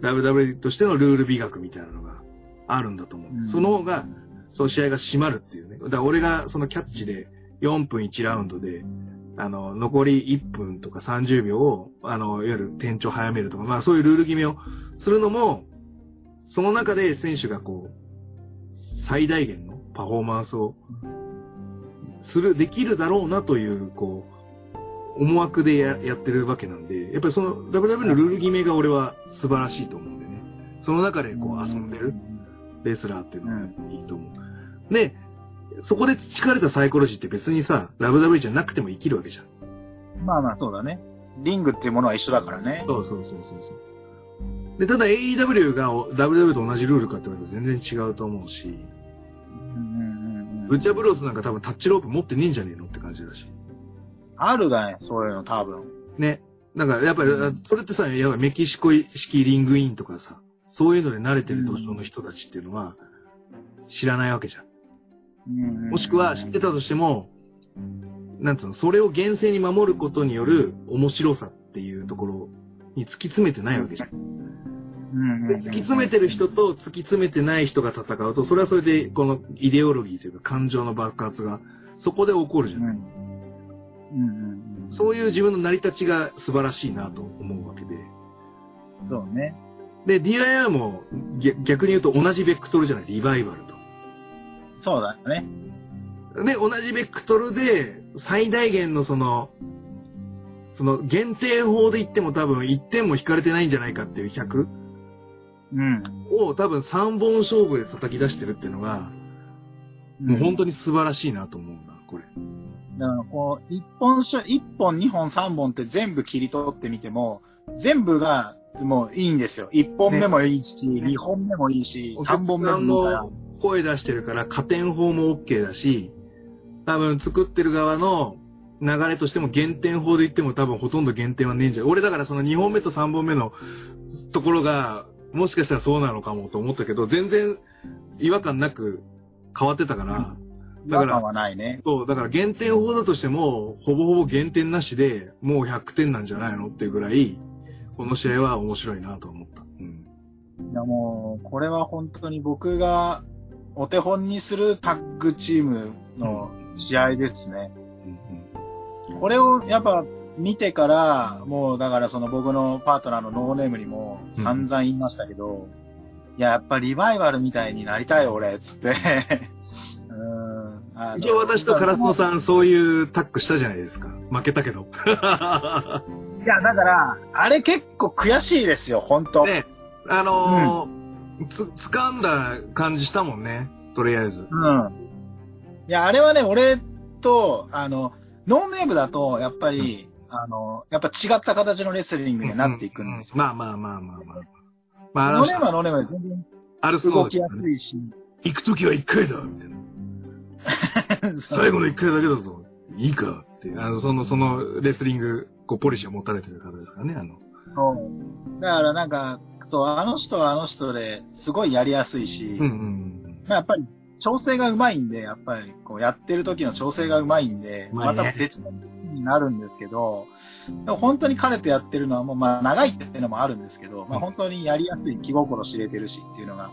WWE としてのルール美学みたいなのがあるんだと思う。うんその方が、そう試合が締まるっていうね。だから俺がそのキャッチで4分1ラウンドで、あの、残り1分とか30秒を、あの、いわゆる転調早めるとか、まあそういうルール決めをするのも、その中で選手がこう、最大限のパフォーマンスをする、できるだろうなという、こう、思惑でややってるわけなんで、やっぱりその WWE のルール決めが俺は素晴らしいと思うんでね。その中でこう遊んでるレスラーっていうのがいいと思う。で、そこで培われたサイコロジーって別にさ、WWE じゃなくても生きるわけじゃん。まあまあそうだね。リングっていうものは一緒だからね。そうそうそうそうそう。で、ただ AEW が WWE と同じルールかって言われたら全然違うと思うし、うんうんうんうんルチャブロスなんか多分タッチロープ持ってねえんじゃねえのって感じだし。あるだね、そういうの多分。ね。だからやっぱり、うんそれってさ、やっぱメキシコ式リングインとかさ、そういうので慣れてる土壌の人たちっていうのは知らないわけじゃん。もしくは知ってたとしても、なんつうの、それを厳正に守ることによる面白さっていうところに突き詰めてないわけじゃん。突き詰めてる人と突き詰めてない人が戦うと、それはそれでこのイデオロギーというか感情の爆発がそこで起こるじゃ。うんん。うんうんうんそういう自分の成り立ちが素晴らしいなと思うわけで。そうね。で、DIR も逆逆に言うと同じベクトルじゃない、リバイバルと。そうだね。で、同じベクトルで、最大限のその、その限定法で言っても多分1点も引かれてないんじゃないかっていう100うん。を多分3本勝負で叩き出してるっていうのが、もう本当に素晴らしいなと思うな、これ。だからこう、一本しょ、一本、二本、三本って全部切り取ってみても、全部がもういいんですよ。一本目もいいし、二、本目もいいし、三本目もいいから。声出してるから加点法も OK だし、多分作ってる側の流れとしても減点法で言っても多分ほとんど減点はねえんじゃん。俺だからその2本目と3本目のところが、もしかしたらそうなのかもと思ったけど、全然違和感なく変わってたから、だからはないね。そう、だから減点法だとしても、ほぼほぼ減点なしで、もう100点なんじゃないのっていうぐらい、この試合は面白いなと思った。うん。いやもう、これは本当に僕がお手本にするタッグチームの試合ですね。これをやっぱ見てから、もうだからその僕のパートナーのノーネームにも散々言いましたけど、いや、やっぱリバイバルみたいになりたい俺、つって。一応私とカラスノさん、そういうタックしたじゃないですか。負けたけど。(laughs) いや、だから、あれ結構悔しいですよ、本当ね、あのーつ、掴んだ感じしたもんね。とりあえず。うん。いや、あれはね、俺と、あの、ノーネームだと、やっぱり、あの、やっぱ違った形のレスリングになっていくんですよ。まあまあまあまあまあ。まあ、あのノーネームはノーネームで全然動きやすいし。行くときは一回だみたいな。最後の一回だけだぞ。いいかって、あの、その、その、レスリング、こう、ポリシーを持たれてる方ですからね、あの。そう。だからなんか、そう、あの人はあの人ですごいやりやすいし、うんうんまあ、やっぱり調整がうまいんで、やっぱりこうやってる時の調整がうまいんで、また別のになるんですけど、でも本当に彼とやってるのはもうまあ長いっていうのもあるんですけど、まあ本当にやりやすい気心知れてるしっていうのが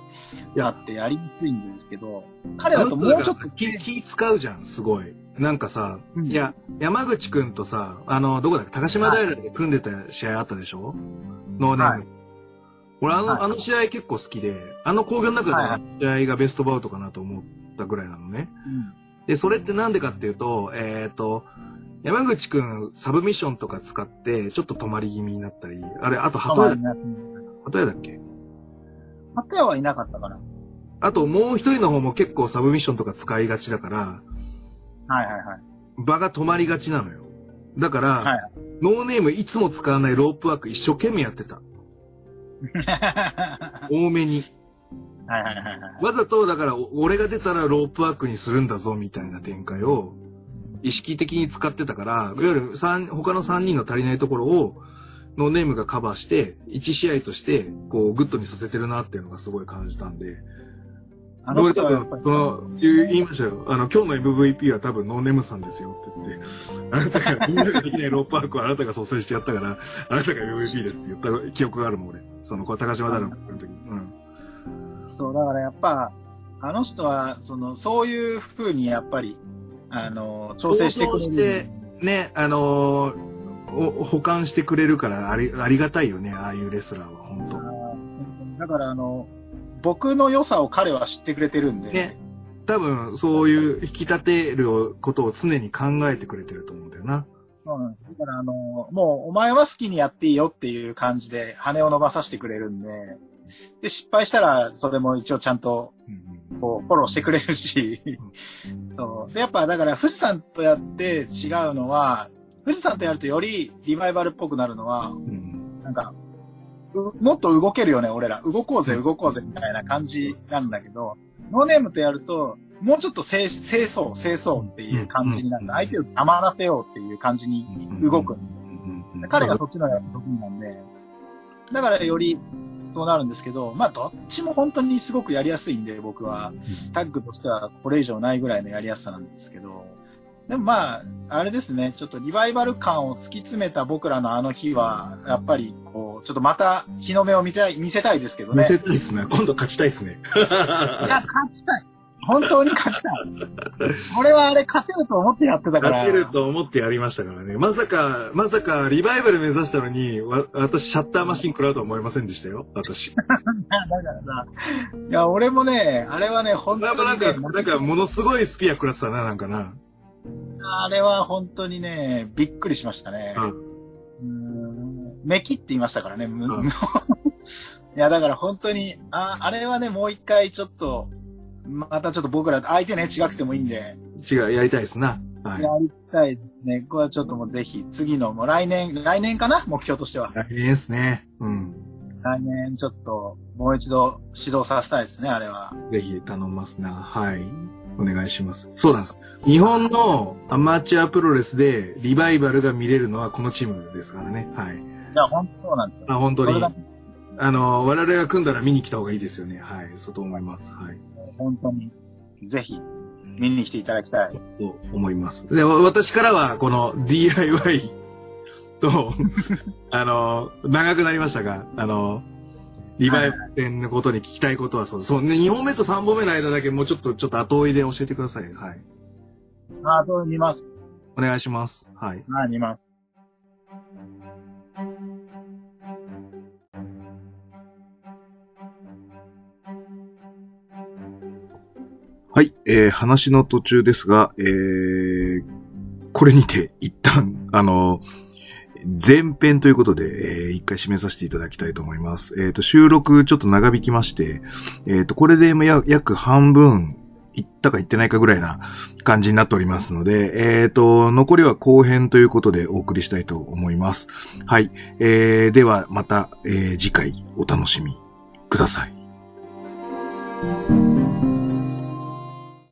あってやりやすいんですけど、彼だともうちょっと、気気使うじゃん、すごい。なんかさ、うん。いや、山口くんとさ、あの、どこだっけ、高島平で組んでた試合あったでしょ？ノーネーム。はい。俺、あの、はい。あの試合結構好きで、あの工業の中での試合がベストバウトかなと思ったぐらいなのね。うん。で、それってなんでかっていうと、えっ、と、山口くん、サブミッションとか使って、ちょっと止まり気味になったり、あれ、あと、鳩屋だ、鳩屋だっけ？鳩屋はいなかったかな。あと、もう一人の方も結構サブミッションとか使いがちだから、はいはいはい。場が止まりがちなのよ。だから、はいノーネームいつも使わないロープワーク一生懸命やってた。(laughs) 多めに。はいはいはいはい。わざと、だから、お俺が出たらロープワークにするんだぞ、みたいな展開を意識的に使ってたから、いわゆる三他の3人の足りないところを、ノーネームがカバーして、1試合として、こう、グッドにさせてるなっていうのがすごい感じたんで。あの人はやっぱり、分その、言いましたよ。あの、今日の MVP は多分ノーネームさんですよって言って、あなたがみんなができない (laughs) ロープワークをあなたが率先してやったから、あなたが MVP ですって言った記憶があるもん、俺。その、高島平の時に。うん。そう、だからやっぱ、あの人は、その、そういう風にやっぱり、あの、調整してくれる。ね、あの保管してくれるからありありがたいよね、ああいうレスラーは、本当だからあの、僕の良さを彼は知ってくれてるんで、ね。多分、そういう引き立てることを常に考えてくれてると思うんだよな。そうなんです。だからあの、もうお前は好きにやっていいよっていう感じで羽を伸ばさせてくれるんで、で、失敗したらそれも一応ちゃんとこうフォローしてくれるし、そう。で、やっぱだから富士山とやって違うのは、富士山とやるとよりリバイバルっぽくなるのは、うん。なんか、うもっと動けるよね、俺ら。動こうぜ、動こうぜ、みたいな感じなんだけど、ノーネームとやると、もうちょっと清清掃、清掃っていう感じになって、うん。相手を黙らせようっていう感じに動く。うん。彼がそっちのやつ得意なんで、だからよりそうなるんですけど、まあどっちも本当にすごくやりやすいんで、僕は。タッグとしてはこれ以上ないぐらいのやりやすさなんですけど、でもまあ、あれですね、ちょっとリバイバル感を突き詰めた僕らのあの日は、やっぱりこう、ちょっとまた日の目を見たい、見せたいですけどね。見せたいっすね。今度勝ちたいっすね。いや、勝ちたい。本当に勝ちたい。俺はあれ勝てると思ってやってたから。勝てると思ってやりましたからね。まさか、まさか、リバイバル目指したのに、わ私、シャッターマシン食らうとは思いませんでしたよ。私。(laughs) だからさ、いや、俺もね、あれはね、本当に、なんか、ね、なんか、ものすごいスピア食らってたな、なんかな。あれは本当にね、びっくりしましたね。うんうーんメキって言いましたからね。(laughs) いや、だから本当に、あ、あれはね、もう一回ちょっと、またちょっと僕ら、相手ね、違くてもいいんで、違う、やりたいですな。はい。やりたいですね。これはちょっともうぜひ、次の、もう来年、来年かな？目標としては。大変ですね。うん。来年ちょっと、もう一度指導させたいですね、あれは。ぜひ頼みますな。はい。お願いします。そうなんです。日本のアマチュアプロレスでリバイバルが見れるのはこのチームですからね。はい。いや、本当そうなんですよ。あ、本当にそれだ。け、あの、我々が組んだら見に来た方がいいですよね。はい。そうと思います。はい。本当に、ぜひ、見に来ていただきたい。と思います。で、わ私からはこの DIY と、(laughs) あの、長くなりましたが、あの、リバイバル戦のことに聞きたいことはそう、そうね、2本目と3本目の間だけもうちょっと、ちょっと後追いで教えてください。はい。あ、そう見ます。お願いします。はい。あ、見ます。はい、えー、話の途中ですが、えー、これにて一旦、(laughs) あの、前編ということで、えー、一回締めさせていただきたいと思います。えっ、と、収録ちょっと長引きまして、えっ、と、これでや約半分、いったかいってないかぐらいな感じになっておりますので、えっ、と、残りは後編ということでお送りしたいと思います。はい。えー、ではまた、えー、次回お楽しみください。